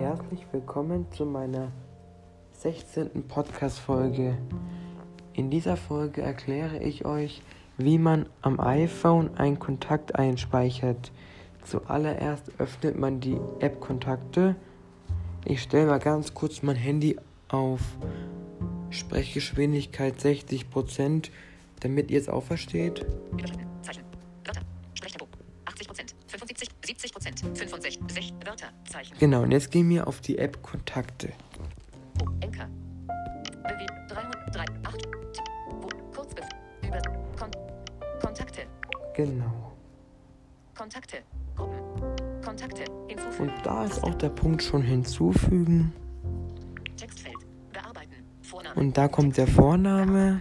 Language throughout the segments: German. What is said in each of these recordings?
herzlich willkommen zu meiner 16. Podcast-Folge. In dieser Folge erkläre ich euch, wie man am iPhone einen Kontakt einspeichert. Zuallererst öffnet man die App Kontakte. Ich stelle mal ganz kurz mein Handy auf Sprechgeschwindigkeit 60%, damit ihr es auch versteht. 65. Wörter. Zeichen. Genau, und jetzt gehen wir auf die App Kontakte. Oh, Enker. BW 308. Kurzbef. Über. Kon Kontakte. Genau. Kontakte. Gruppen. Kontakte. Hinzufügen. Und da ist auch der Punkt schon hinzufügen. Textfeld. Bearbeiten. Vorname. Und da kommt der Vorname.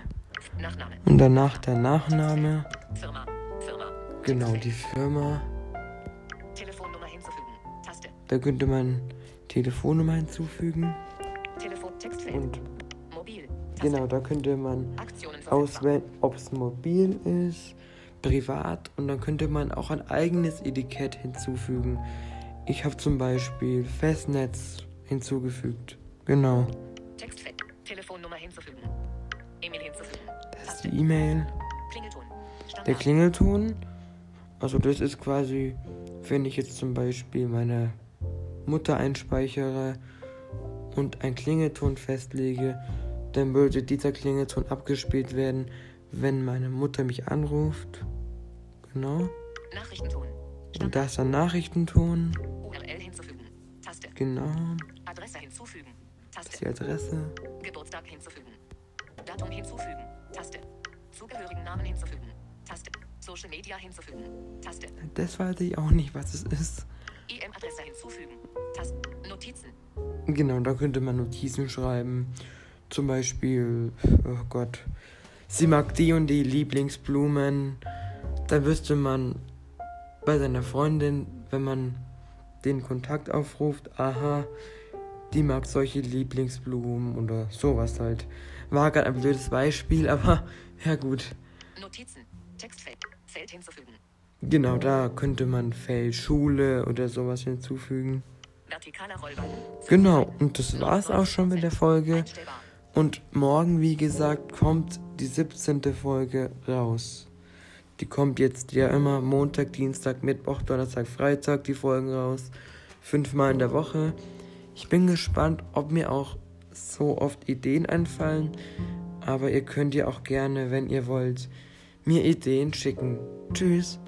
Nachname. Und danach der Nachname. Firma. Firma. Genau, die Firma. Taste. Da könnte man Telefonnummer hinzufügen. Telefon Textfeld. Und mobil. Taste. Genau, da könnte man auswählen, ob es mobil ist, privat und dann könnte man auch ein eigenes Etikett hinzufügen. Ich habe zum Beispiel Festnetz hinzugefügt. Genau. Textfeld. Telefonnummer hinzufügen. E-Mail hinzufügen. Das ist die E-Mail. Klingelton. Der Klingelton. Also das ist quasi, wenn ich jetzt zum Beispiel meine Mutter einspeichere und einen Klingelton festlege, dann würde dieser Klingelton abgespielt werden, wenn meine Mutter mich anruft. Genau. Nachrichtenton. Und da ist dann Nachrichtenton. URL hinzufügen. Taste. Genau. Adresse hinzufügen. Taste. Die Adresse. Geburtstag hinzufügen. Datum hinzufügen. Taste. Zugehörigen Namen hinzufügen. Taste. Social Media hinzufügen. Taste. Das weiß ich auch nicht, was es ist. E-Mail-Adresse hinzufügen. Taste. Notizen. Genau, da könnte man Notizen schreiben. Zum Beispiel, oh Gott, sie mag die und die Lieblingsblumen. Da wüsste man bei seiner Freundin, wenn man den Kontakt aufruft, aha, die mag solche Lieblingsblumen oder sowas halt. War gerade ein blödes Beispiel, aber ja gut. Notizen, Textfeld, Feld hinzufügen. Genau, da könnte man Feld Schule oder sowas hinzufügen. Genau, und das war's auch schon mit der Folge. Und morgen, wie gesagt, kommt die 17. Folge raus. Die kommt jetzt ja immer Montag, Dienstag, Mittwoch, Donnerstag, Freitag die Folgen raus. Fünfmal in der Woche. Ich bin gespannt, ob mir auch so oft Ideen einfallen. Aber ihr könnt ja auch gerne, wenn ihr wollt, mir Ideen schicken. Tschüss.